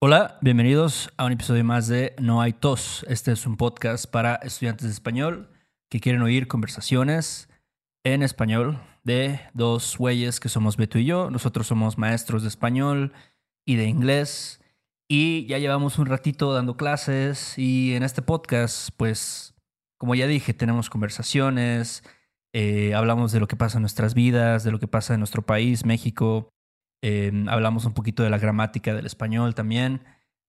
Hola, bienvenidos a un episodio más de No hay tos. Este es un podcast para estudiantes de español que quieren oír conversaciones en español de dos güeyes que somos Beto y yo. Nosotros somos maestros de español y de inglés y ya llevamos un ratito dando clases y en este podcast, pues, como ya dije, tenemos conversaciones, eh, hablamos de lo que pasa en nuestras vidas, de lo que pasa en nuestro país, México. Eh, hablamos un poquito de la gramática del español también,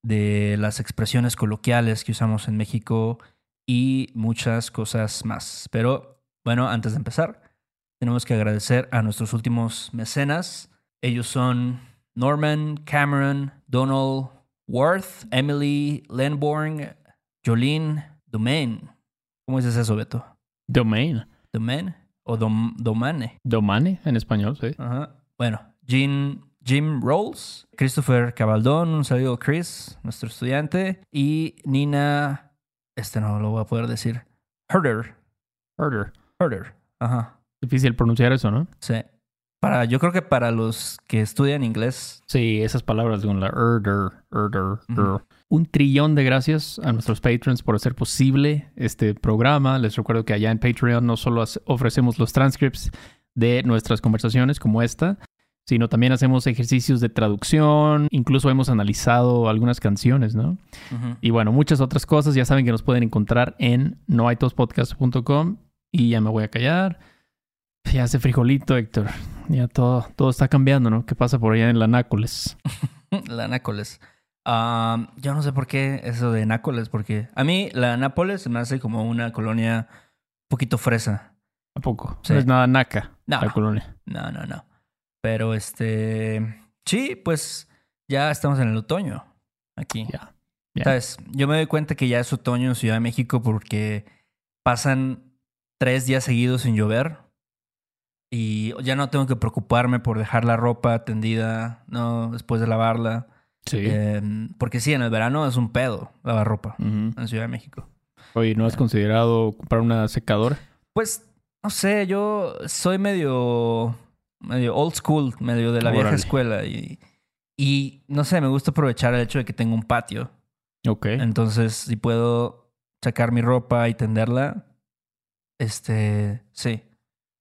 de las expresiones coloquiales que usamos en México y muchas cosas más. Pero bueno, antes de empezar, tenemos que agradecer a nuestros últimos mecenas. Ellos son Norman, Cameron, Donald, Worth, Emily, Lenborn, Jolene, Domain. ¿Cómo dices eso, Beto? Domain. Domain o dom, Domane. Domane en español, sí. Ajá. Bueno, Jim, Jim Rolls, Christopher Cabaldón, un saludo Chris, nuestro estudiante, y Nina, este no lo voy a poder decir, Herder, Herder. Herder, ajá, Difícil pronunciar eso, ¿no? sí. Para, yo creo que para los que estudian inglés, Sí, esas palabras con la herder, herder, Ujú. er. Un trillón de gracias a nuestros patrons por hacer posible este programa. Les recuerdo que allá en Patreon no solo ofrecemos los transcripts de nuestras conversaciones como esta, sino también hacemos ejercicios de traducción, incluso hemos analizado algunas canciones, ¿no? Y bueno, muchas otras cosas. Ya saben que nos pueden encontrar en noaitospodcast.com. Y ya me voy a callar. Ya hace frijolito, Héctor. Ya todo, todo está cambiando, ¿no? ¿Qué pasa por allá en la Nácoles? la Nácoles. Ah, yo no sé por qué eso de Nácoles, porque a mí la Nápoles me hace como una colonia un poquito fresa. ¿A poco? Sí. No es nada naca No. la colonia. No, no, no. Pero este. Sí, pues ya estamos en el otoño. Aquí. Ya. Ya. ¿Sabes? Yo me doy cuenta que ya es otoño en Ciudad de México porque pasan tres días seguidos sin llover. Y ya no tengo que preocuparme por dejar la ropa tendida, ¿no? Después de lavarla. Sí. Em, porque sí, en el verano es un pedo lavar ropa en Ciudad de México. Oye, ¿no has considerado comprar una secadora? Pues, no sé, yo soy medio, medio old school, medio de la vieja Órale. escuela. Y, y no sé, me gusta aprovechar el hecho de que tengo un patio. Ok. Entonces, si puedo sacar mi ropa y tenderla, este, sí,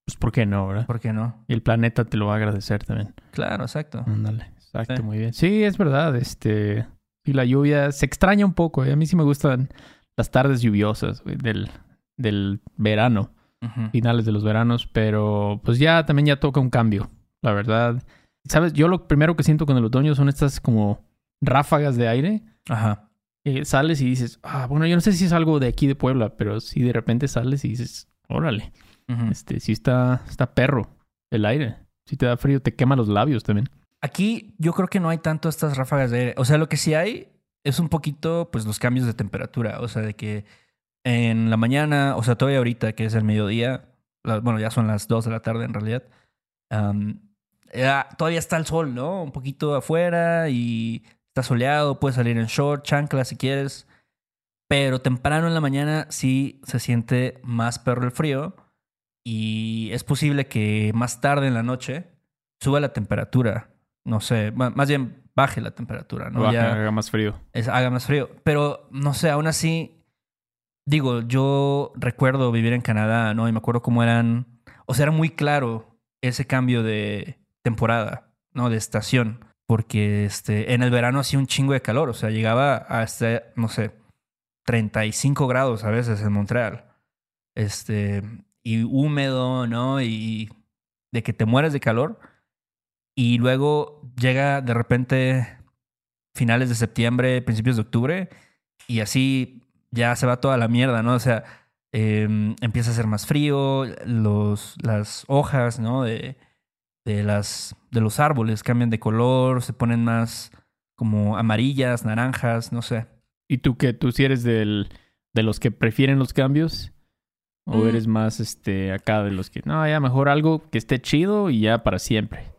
Pues, ¿por qué no, verdad? ¿por qué no? Y el planeta te lo va a agradecer también. Claro, exacto. Ándale. Exacto, Sí. muy bien. Sí, es verdad. Este. Y la lluvia se extraña un poco. ¿eh? A mí sí me gustan las tardes lluviosas güey, del, del verano. Finales de los veranos, pero pues ya también ya toca un cambio, la verdad. Sabes, yo lo primero que siento con el otoño son estas como ráfagas de aire. Ajá. que sales y dices, ah, bueno, yo no sé si es algo de aquí de Puebla, pero si de repente sales y dices, órale, Ujú. este, sí está, está perro el aire. Si te da frío, te quema los labios también. Aquí yo creo que no hay tanto estas ráfagas de aire. O sea, lo que sí hay es un poquito, pues, los cambios de temperatura. O sea, de que en la mañana, o sea, todavía ahorita, que es el mediodía, la- bueno, ya son las 2 de la tarde en realidad, am, ya todavía está el sol, ¿no? Un poquito afuera y está soleado, puedes salir en short, chancla si quieres. Pero temprano en la mañana sí se siente más perro el frío y es posible que más tarde en la noche suba la temperatura. No sé, más bien baje la temperatura, ¿no? Baja, Ya haga más frío. es- haga más frío. Pero no sé, aún así, digo, yo recuerdo vivir en Canadá, ¿no? Y me acuerdo cómo eran, o sea, era muy claro ese cambio de temporada, ¿no? De estación. Porque este, en el verano hacía un chingo de calor, o sea, llegaba hasta, no sé, 35 grados a veces en Montreal. Este, y húmedo, ¿no? Y de que te mueres de calor. Y luego llega de repente finales de septiembre, principios de octubre, y así ya se va toda la mierda, ¿no? O sea, eh, empieza a ser más frío, los, las hojas, ¿no? De, de, las, de los árboles cambian de color, se ponen más como amarillas, naranjas, no sé. ¿Y tú qué? ¿Tú si eres del, de los que prefieren los cambios? ¿O Mm. eres más este acá de los que, no, ya mejor algo que esté chido y ya para siempre?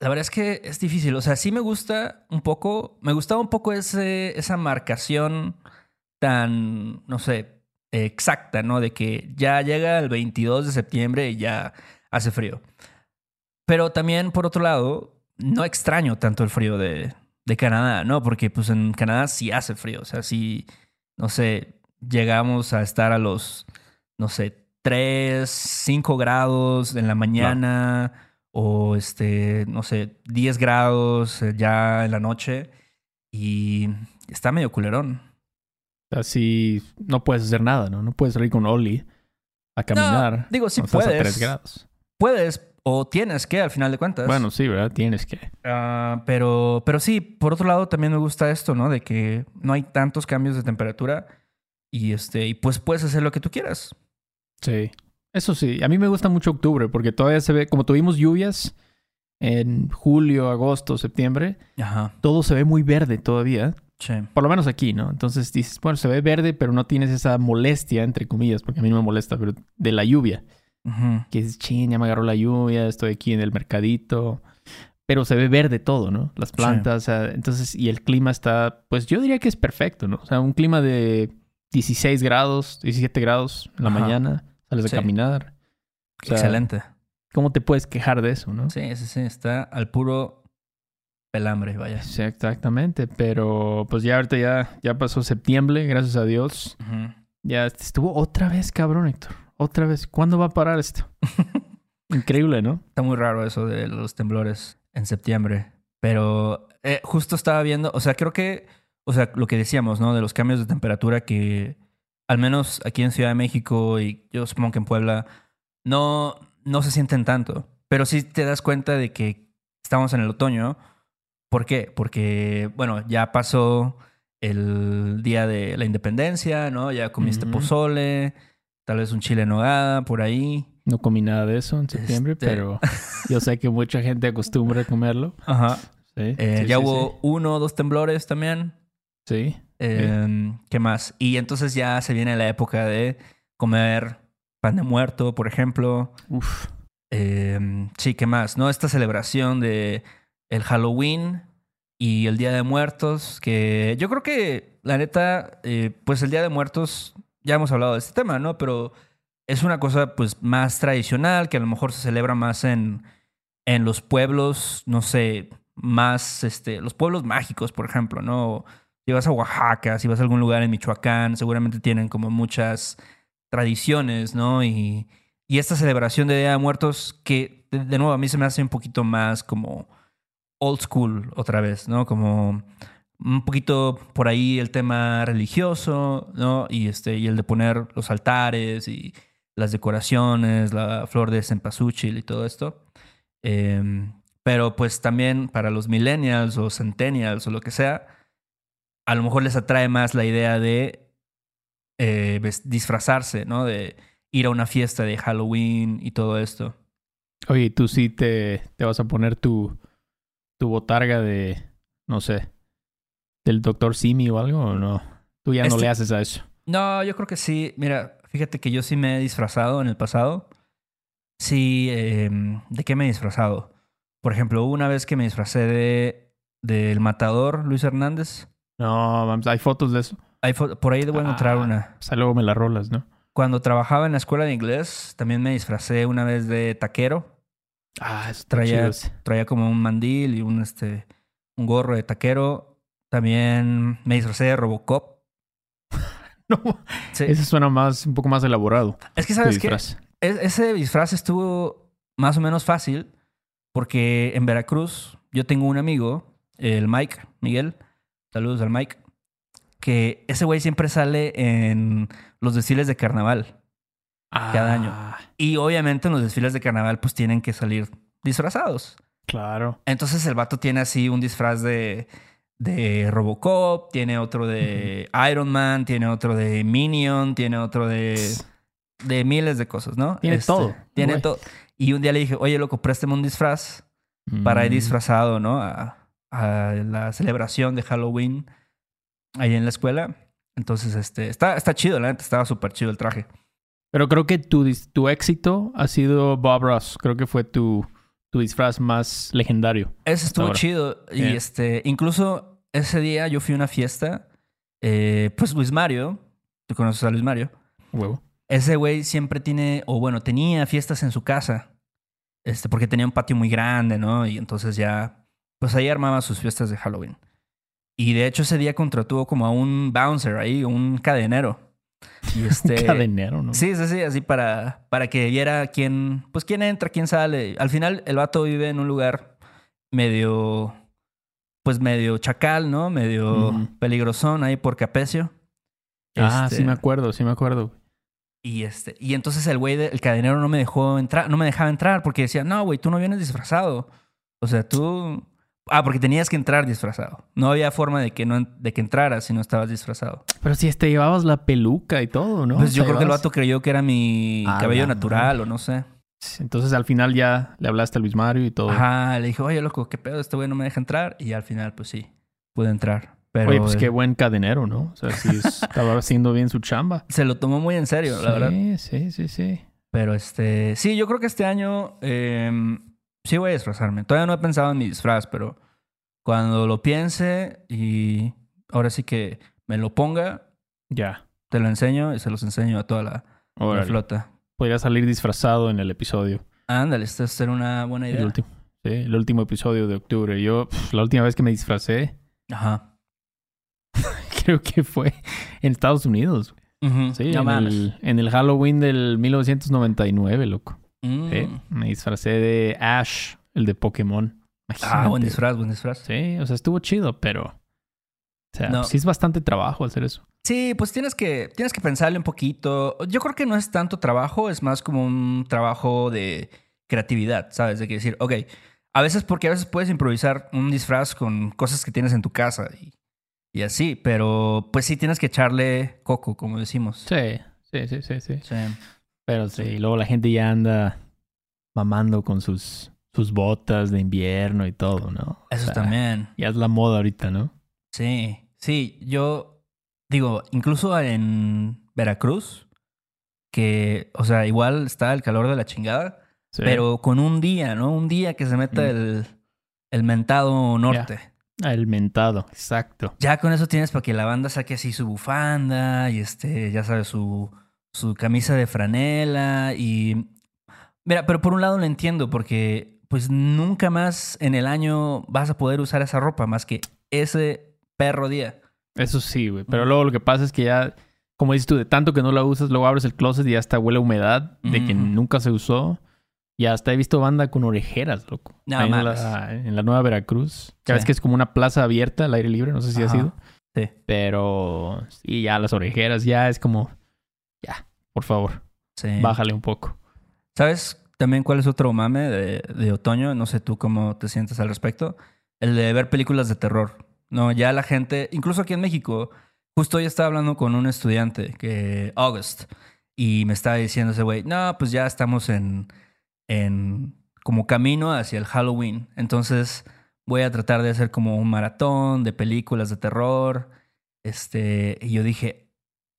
La verdad es que es difícil. O sea, sí me gusta un poco. Me gustaba un poco ese, esa marcación tan, no sé, exacta, ¿no? De que ya llega el 22 de septiembre y ya hace frío. Pero también, por otro lado, no extraño tanto el frío de, de Canadá, ¿no? Porque pues en Canadá sí hace frío, o sea, sí, no sé, llegamos a estar a los, no sé, 3, 5 grados en la mañana o este, no sé, 10 grados eh, ya en la noche y está medio culerón. Así no puedes hacer nada, ¿no? No puedes salir con Oli a caminar. digo, sí puedes. a 3 grados. Puedes o tienes que, al final de cuentas. Bueno, sí, ¿verdad? Tienes que. Ah, pero, pero sí, por otro lado también me gusta esto, ¿no? De que no hay tantos cambios de temperatura y este, y pues puedes hacer lo que tú quieras. Sí. Eso sí, a mí me gusta mucho octubre porque todavía se ve, como tuvimos lluvias en julio, agosto, septiembre, Ajá. todo se ve muy verde todavía. Sí. Por lo menos aquí, ¿no? Entonces dices, bueno, se ve verde, pero no tienes esa molestia, entre comillas, porque a mí no me molesta, pero de la lluvia. Que dices, ching, ya me agarró la lluvia, estoy aquí en el mercadito. Pero se ve verde todo, ¿no? Las plantas, o sea, entonces, y el clima está, pues yo diría que es perfecto, ¿no? O sea, un clima de 16 grados, 17 grados en la Ajá. mañana, sales Sí. a caminar. O sea, Excelente. ¿Cómo te puedes quejar de eso, no? Sí, sí, sí. Está al puro pelambre, vaya. Sí, exactamente, pero pues ya ahorita ya, ya pasó septiembre, gracias a Dios. Ya estuvo otra vez, cabrón, Héctor. Otra vez. ¿Cuándo va a parar esto? Increíble, ¿no? Está muy raro eso de los temblores en septiembre. Pero eh, justo estaba viendo, o sea, creo que, o sea, lo que decíamos, ¿no? De los cambios de temperatura que, al menos aquí en Ciudad de México y yo supongo que en Puebla, no, no se sienten tanto. Pero sí te das cuenta de que estamos en el otoño. ¿Por qué? Porque, bueno, ya pasó el día de la independencia, ¿no? Ya comiste pozole, tal vez un chile en nogada por ahí. No comí nada de eso en septiembre, Este- pero yo sé que mucha gente acostumbra a comerlo. Ajá. Sí, Eh, sí, ya sí, hubo uno o dos temblores también. Sí. Eh, ¿Qué más? Y entonces ya se viene la época de comer pan de muerto, por ejemplo. Uf. Eh, sí, ¿qué más? ¿No? Esta celebración de el Halloween y el Día de Muertos, que yo creo que, la neta, eh, pues el Día de Muertos, ya hemos hablado de este tema, ¿no? Pero es una cosa pues más tradicional, que a lo mejor se celebra más en, en los pueblos, no sé, más, este, los pueblos mágicos, por ejemplo, ¿no? Si vas a Oaxaca, si vas a algún lugar en Michoacán, seguramente tienen como muchas tradiciones, ¿no? Y, y esta celebración de Día de Muertos, que de, de nuevo a mí se me hace un poquito más como old school otra vez, ¿no? Como un poquito por ahí el tema religioso, ¿no? Y, este, y el de poner los altares y las decoraciones, la flor de cempasúchil y todo esto. Eh, pero pues también para los millennials o centennials o lo que sea, a lo mejor les atrae más la idea de eh, disfrazarse, ¿no? De ir a una fiesta de Halloween y todo esto. Oye, ¿tú sí te, te vas a poner tu, tu botarga de, no sé, del doctor Simi o algo o no? Tú ya no Este- le haces a eso. No, yo creo que sí. Mira, fíjate que yo sí me he disfrazado en el pasado. Sí, eh, ¿de qué me he disfrazado? Por ejemplo, una vez que me disfracé de del matador Luis Hernández. No, hay fotos de eso. Hay fo- por ahí debo encontrar Ah. una. O sea, luego me la rolas, ¿no? Cuando trabajaba en la escuela de inglés, también me disfracé una vez de taquero. Ah, eso Traía-. Traía como un mandil y un, este, un gorro de taquero. También me disfracé de Robocop. No, Sí. ese suena más, un poco más elaborado. Es que, tu ¿sabes qué? Es- ese disfraz estuvo más o menos fácil porque en Veracruz yo tengo un amigo, el Mike, Miguel, saludos al Mike, que ese güey siempre sale en los desfiles de carnaval. Cada año. Ah, Y obviamente en los desfiles de carnaval pues tienen que salir disfrazados. Claro. Entonces el vato tiene así un disfraz de, de Robocop, tiene otro de Iron Man, tiene otro de Minion, tiene otro de de miles de cosas, ¿no? Tiene todo, Tiene todo. Y un día le dije, oye, loco, préstame un disfraz para ir Mm. disfrazado, ¿no? A, a la celebración de Halloween ahí en la escuela. Entonces, este, está, está chido, la neta, estaba súper chido el traje. Pero creo que tu, tu éxito ha sido Bob Ross. Creo que fue tu, tu disfraz más legendario. Ese estuvo Ahora. chido. Y Bien. este, incluso ese día yo fui a una fiesta. eh, pues Luis Mario, tú conoces a Luis Mario. Huevo. Ese güey siempre tiene, o bueno, tenía fiestas en su casa. Este, porque tenía un patio muy grande, ¿no? Y entonces ya, pues ahí armaba sus fiestas de Halloween. Y de hecho ese día contrató como a un bouncer ahí, un cadenero. Y este, Cadenero, ¿no? Sí, sí, sí, así para, para que viera quién, pues quién entra, quién sale. Al final el vato vive en un lugar medio, pues medio chacal, ¿no? Medio peligrosón ahí por Capecio. Ah, Este, sí me acuerdo, sí me acuerdo. Y este, y entonces el güey, de- el cadenero no me dejó entrar, no me dejaba entrar porque decía, no, güey, tú no vienes disfrazado. O sea, tú. Ah, porque tenías que entrar disfrazado. No había forma de que no de que entraras si no estabas disfrazado. Pero si te llevabas la peluca y todo, ¿no? pues yo creo que el llevabas- vato creyó que era mi A cabello natural o no sé. Entonces al final ya le hablaste a Luis Mario y todo. Ajá, le dije, oye, loco, qué pedo, este güey no me deja entrar. Y al final, pues sí, pude entrar. Pero Oye, pues qué buen cadenero, ¿no? O sea, sí es- estaba haciendo bien su chamba. se lo tomó muy en serio, la verdad. Sí, sí, sí, sí. Pero este, sí, yo creo que este año eh, sí voy a disfrazarme. Todavía no he pensado en mi disfraz, pero cuando lo piense y ahora sí que me lo ponga, Ya. te lo enseño y se los enseño a toda la, flota. Podría salir disfrazado en el episodio. Ándale, esta es una buena El idea. último. Sí, el último episodio de octubre. Yo, la última vez que me disfracé, Ajá. creo que fue en Estados Unidos. Sí, en, el, en el Halloween del 1999, loco. Mm. Sí, me disfracé de Ash, el de Pokémon. Ah, buen disfraz, buen disfraz. Sí, o sea, estuvo chido, pero... O sea, No. sí es bastante trabajo hacer eso. Sí, pues tienes que, tienes que pensarle un poquito. Yo creo que no es tanto trabajo, es más como un trabajo de creatividad, ¿sabes? De que decir, ok, a veces porque a veces puedes improvisar un disfraz con cosas que tienes en tu casa y, y así, pero pues sí tienes que echarle coco, como decimos. Sí, sí, sí, sí, sí. Sí. Pero sí, y luego la gente ya anda mamando con sus, sus botas de invierno y todo, ¿no? O Eso sea, también. Ya es la moda ahorita, ¿no? Sí, sí, yo digo, incluso en Veracruz, que, o sea, igual está el calor de la chingada, Sí. pero con un día, ¿no? Un día que se meta Mm. el, el mentado norte. Ah, el mentado, exacto. Ya con eso tienes para que la banda saque así su bufanda y este, ya sabes, su, su camisa de franela y... Mira, pero por un lado lo entiendo porque pues nunca más en el año vas a poder usar esa ropa más que ese perro día. Eso sí, güey. Pero luego lo que pasa es que ya, como dices tú, de tanto que no la usas, luego abres el closet y ya hasta huele a humedad de que nunca se usó. Y hasta he visto banda con orejeras, loco. No en, la, en la Nueva Veracruz. Sí. ves que es como una plaza abierta al aire libre, no sé si ha sido. Sí. Pero sí, ya las orejeras ya es como, ya, por favor, Sí. bájale un poco. ¿Sabes también cuál es otro mame de, de otoño? No sé tú cómo te sientes al respecto. El de ver películas de terror. No, ya la gente, incluso aquí en México, justo hoy estaba hablando con un estudiante, que August, y me estaba diciendo ese güey, no, pues ya estamos en, en como camino hacia el Halloween. Entonces voy a tratar de hacer como un maratón de películas de terror. Este, y yo dije,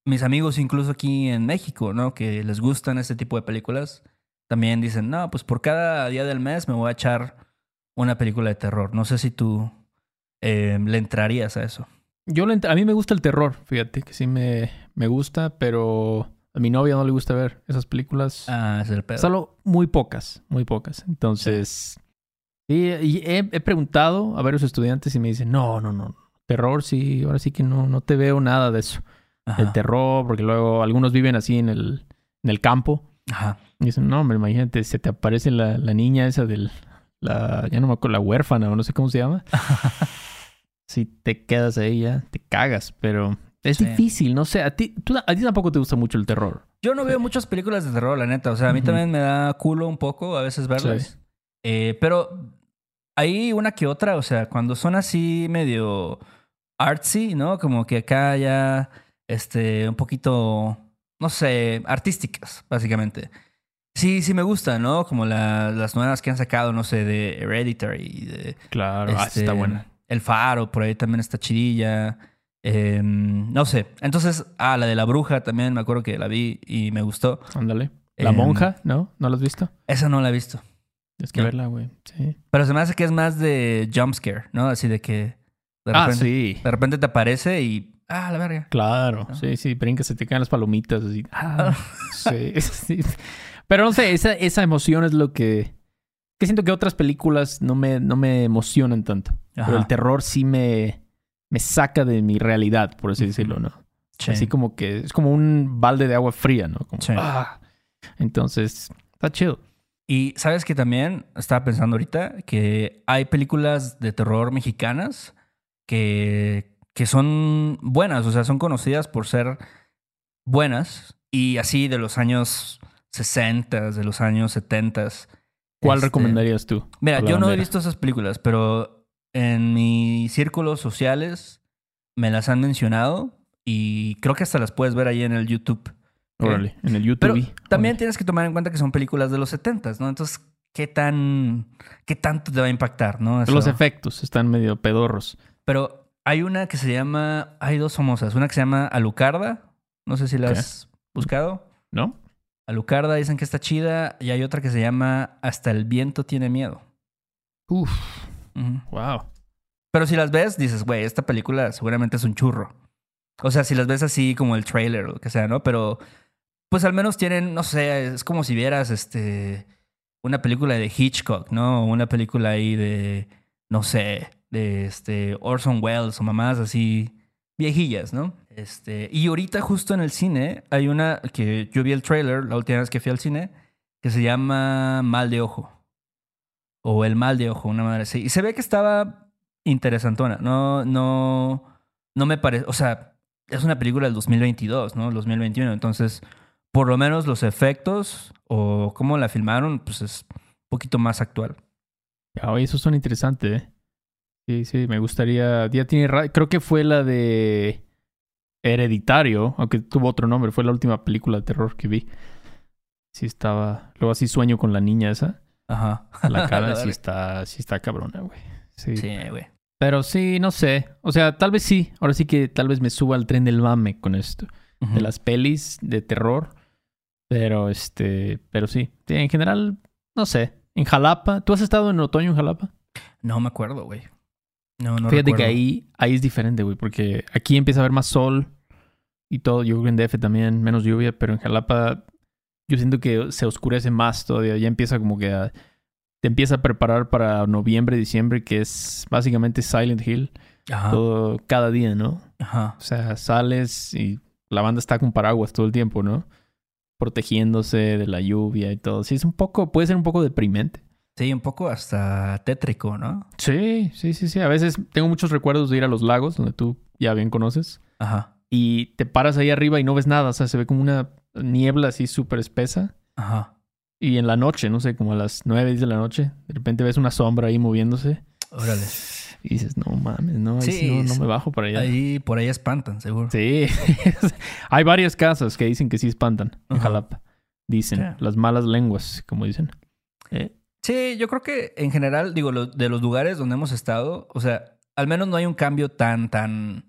mis amigos incluso aquí en México, ¿no? Que les gustan este tipo de películas, también dicen, no, pues por cada día del mes me voy a echar una película de terror. No sé si tú eh, le entrarías a eso. Yo le a mí me gusta el terror, fíjate, que sí me, me gusta, pero a mi novia no le gusta ver esas películas. Ah, es el pedo. Solo muy pocas, muy pocas. Entonces, y, y he, he preguntado a varios estudiantes y me dicen, no, no, no, terror sí, ahora sí que no, no te veo nada de eso. Ajá. El terror, porque luego algunos viven así en el, en el campo. Ajá. Y dicen, no, hombre, imagínate, se te aparece la, la niña esa del, la, ya no me acuerdo, la huérfana o no sé cómo se llama. si te quedas ahí ya, te cagas, pero es Sí. difícil, no sé, a ti, tú- a ti tampoco te gusta mucho el terror. Yo no veo muchas películas de terror, la neta. O sea, a mí también me da culo un poco a veces verlas. Sí. Eh, pero hay una que otra, o sea, cuando son así medio artsy, ¿no? Como que acá ya, este, un poquito, no sé, artísticas, básicamente. Sí, sí me gustan, ¿no? Como la- las nuevas que han sacado, no sé, de Hereditary, de Claro, ah, este, está buena. El Faro, por ahí también está chidilla. Eh, no sé. Entonces, ah, la de la bruja también, me acuerdo que la vi y me gustó. Ándale. La Em, monja, ¿no? ¿No la has visto? Esa no la he visto. Tienes que no. verla, güey. Sí. Pero se me hace que es más de jumpscare, ¿no? Así de que de Ah, repente, sí. de repente te aparece y. Ah, la verga. Claro. Ah. Sí, sí. Brincas, se te caen las palomitas. Así. Ah, sí, sí. Pero no sé, esa, esa emoción es lo que... Que siento que otras películas no me, no me emocionan tanto. Pero el terror sí me... me saca de mi realidad, por así decirlo, ¿no? Sí. Así como que es como un balde de agua fría, ¿no? Como, Sí. ah. Entonces, está chido. Y sabes que también estaba pensando ahorita que hay películas de terror mexicanas que, que son buenas, o sea, son conocidas por ser buenas y así de los años 60, de los años 70. ¿Cuál Este, recomendarías tú? Mira, yo no he visto esas películas, pero en mis círculos sociales me las han mencionado y creo que hasta las puedes ver ahí en el YouTube. Órale, en el YouTube. Pero también tienes que tomar en cuenta que son películas de los 70, ¿no? Entonces, ¿qué tan qué tanto te va a impactar, no? Eso. Los efectos están medio pedorros. Pero hay una que se llama, hay dos famosas, una que se llama Alucarda, no sé si la has buscado. ¿No? Alucarda dicen que está chida y hay otra que se llama Hasta el viento tiene miedo. Uf, wow. Pero si las ves, dices, güey, esta película seguramente es un churro. O sea, si las ves así como el trailer o lo que sea, ¿no? Pero pues al menos tienen, no sé, es como si vieras este una película de Hitchcock, ¿no? Una película ahí de, no sé, este Orson Welles o mamás así viejillas, ¿no? Este, y ahorita justo en el cine hay una que yo vi el trailer la última vez que fui al cine que se llama Mal de Ojo. O El Mal de Ojo, una madre así. Y se ve que estaba interesantona. No, no, no me parece. O sea, es una película del 2022, ¿no? 2021. Entonces, por lo menos los efectos o cómo la filmaron, pues es un poquito más actual. Ya, oye, eso suena interesante, ¿eh? Sí, sí, me gustaría. Ya tiene. Creo que fue la de Hereditario, aunque tuvo otro nombre. Fue la última película de terror que vi. Sí, estaba. Luego así sueño con la niña esa. Ajá. La cara sí está, sí está cabrona, güey. Sí. Sí, güey. Pero sí, no sé. O sea, tal vez sí. Ahora sí que tal vez me suba al tren del mame con esto. De las pelis de terror. Pero este. Pero. Sí, En general, no sé. En Jalapa. ¿Tú has estado en otoño en Jalapa? No me acuerdo, güey. No, no Fíjate recuerdo. que ahí, ahí es diferente, güey, porque aquí empieza a haber más sol y todo. Yo creo que en DF también, menos lluvia, pero en Jalapa yo siento que se oscurece más todavía. Ya empieza como que a- te empieza a preparar para noviembre, diciembre, que es básicamente Silent Hill Ajá. todo, cada día, ¿no? Ajá. O sea, sales y la banda está con paraguas todo el tiempo, ¿no? Protegiéndose de la lluvia y todo. Sí, es un poco, puede ser un poco deprimente. Sí, un poco hasta tétrico, ¿no? Sí, sí, sí, sí. A veces tengo muchos recuerdos de ir a los lagos, donde tú ya bien conoces. Ajá. y te paras ahí arriba y no ves nada. O sea, se ve como una niebla así súper espesa. Ajá. Y en la noche, no sé, como a las 9, 10 de la noche, de repente ves una sombra ahí moviéndose. Órale. Y dices, no mames, no, ahí Sí, sí no, me bajo para allá. Ahí, por ahí espantan, seguro. Sí. Hay varias casas que dicen que sí espantan en. Jalapa. Dicen, las malas lenguas, como dicen. Eh, Sí, yo creo que en general, digo, lo- de los lugares donde hemos estado, o sea, al menos no hay un cambio tan, tan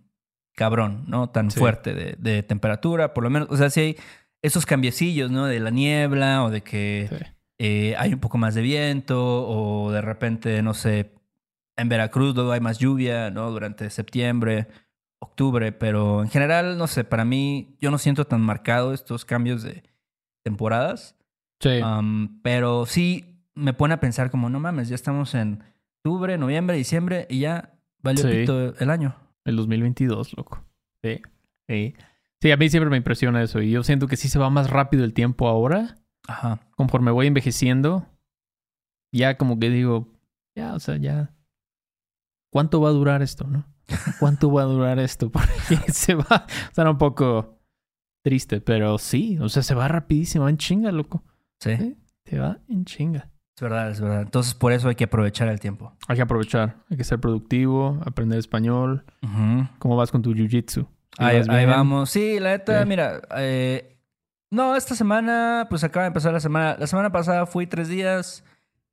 cabrón, ¿no? Tan Sí. fuerte de, de temperatura, por lo menos, o sea, sí hay esos cambiecillos, ¿no? De la niebla o de que sí. eh, hay un poco más de viento o de repente, no sé, en Veracruz luego hay más lluvia, ¿no? Durante septiembre, octubre, pero en general, no sé, para mí yo no siento tan marcado estos cambios de temporadas. Sí. Um, pero sí me pone a pensar como, no mames, ya estamos en octubre, noviembre, diciembre y ya valió Sí. pito el año. El 2022, loco. Sí. Sí. Sí, a mí siempre me impresiona eso. Y yo siento que sí se va más rápido el tiempo ahora. Ajá. conforme voy envejeciendo, ya como que digo, ya, o sea, ya. ¿Cuánto va a durar esto, no? ¿Cuánto va a durar esto? Porque se va. O sea, un poco triste, pero sí, o sea, se va rapidísimo, va en chinga, loco. Sí, Sí. Se va en chinga. Es verdad, es verdad. Entonces por eso hay que aprovechar el tiempo. Hay que aprovechar, hay que ser productivo, aprender español. ¿Cómo vas con tu jiu-jitsu? Ahí, vamos. Sí, la neta, Sí. mira, eh, no, esta semana, pues acaba de empezar la semana. La semana pasada fui tres días.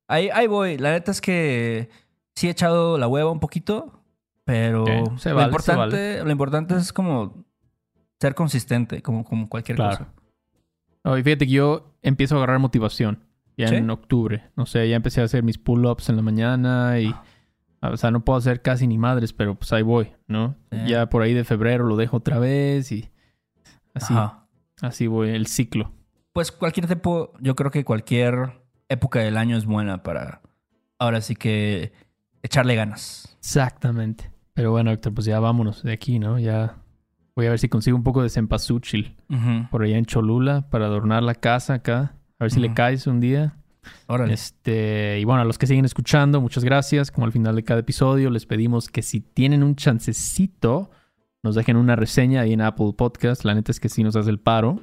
Ahí, ahí voy. La neta es que sí he echado la hueva un poquito, pero Sí, se lo, vale, importante, lo importante es como ser consistente, como, como cualquier Claro. cosa. No, y fíjate que yo empiezo a agarrar motivación ya ¿Sí? en octubre. No sé, ya empecé a hacer mis pull-ups en la mañana y, o sea, no puedo hacer casi ni madres, pero pues ahí voy, ¿no? Sí. Ya por ahí de febrero lo dejo otra vez y así, Ajá. así voy, el ciclo. Pues cualquier tiempo, yo creo que cualquier época del año es buena para ahora sí que echarle ganas. Exactamente. Pero bueno, Héctor, pues ya vámonos de aquí, ¿no? Ya voy a ver si consigo un poco de cempasúchil por allá en Cholula para adornar la casa acá. A ver si le caes un día. Órale. Este, y bueno, a los que siguen escuchando, muchas gracias. Como al final de cada episodio, les pedimos que si tienen un chancecito, nos dejen una reseña ahí en Apple Podcast. La neta es que sí nos hace el paro.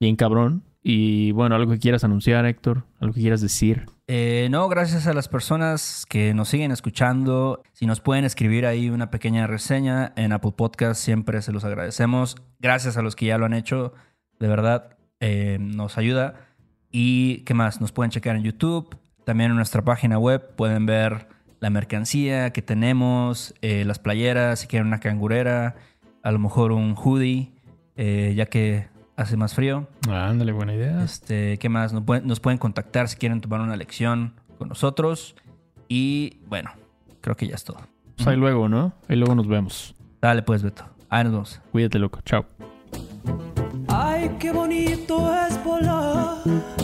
Bien cabrón. Y bueno, algo que quieras anunciar, Héctor, algo que quieras decir. Eh, no, gracias a las personas que nos siguen escuchando. Si nos pueden escribir ahí una pequeña reseña en Apple Podcast, siempre se los agradecemos. Gracias a los que ya lo han hecho, de verdad, eh, nos ayuda. Y qué más, nos pueden checar en YouTube, también en nuestra página web pueden ver la mercancía que tenemos, eh, las playeras, si quieren una cangurera, a lo mejor un hoodie, eh, ya que hace más frío. Ah, ándale, buena idea. Este, ¿qué más? Nos pueden, nos pueden contactar si quieren tomar una lección con nosotros. Y bueno, creo que ya es todo. Pues ahí luego, ¿no? Ahí luego nos vemos. Dale pues, Beto. Ahí nos vemos. Cuídate, loco. Chao. Ay, qué bonito es volar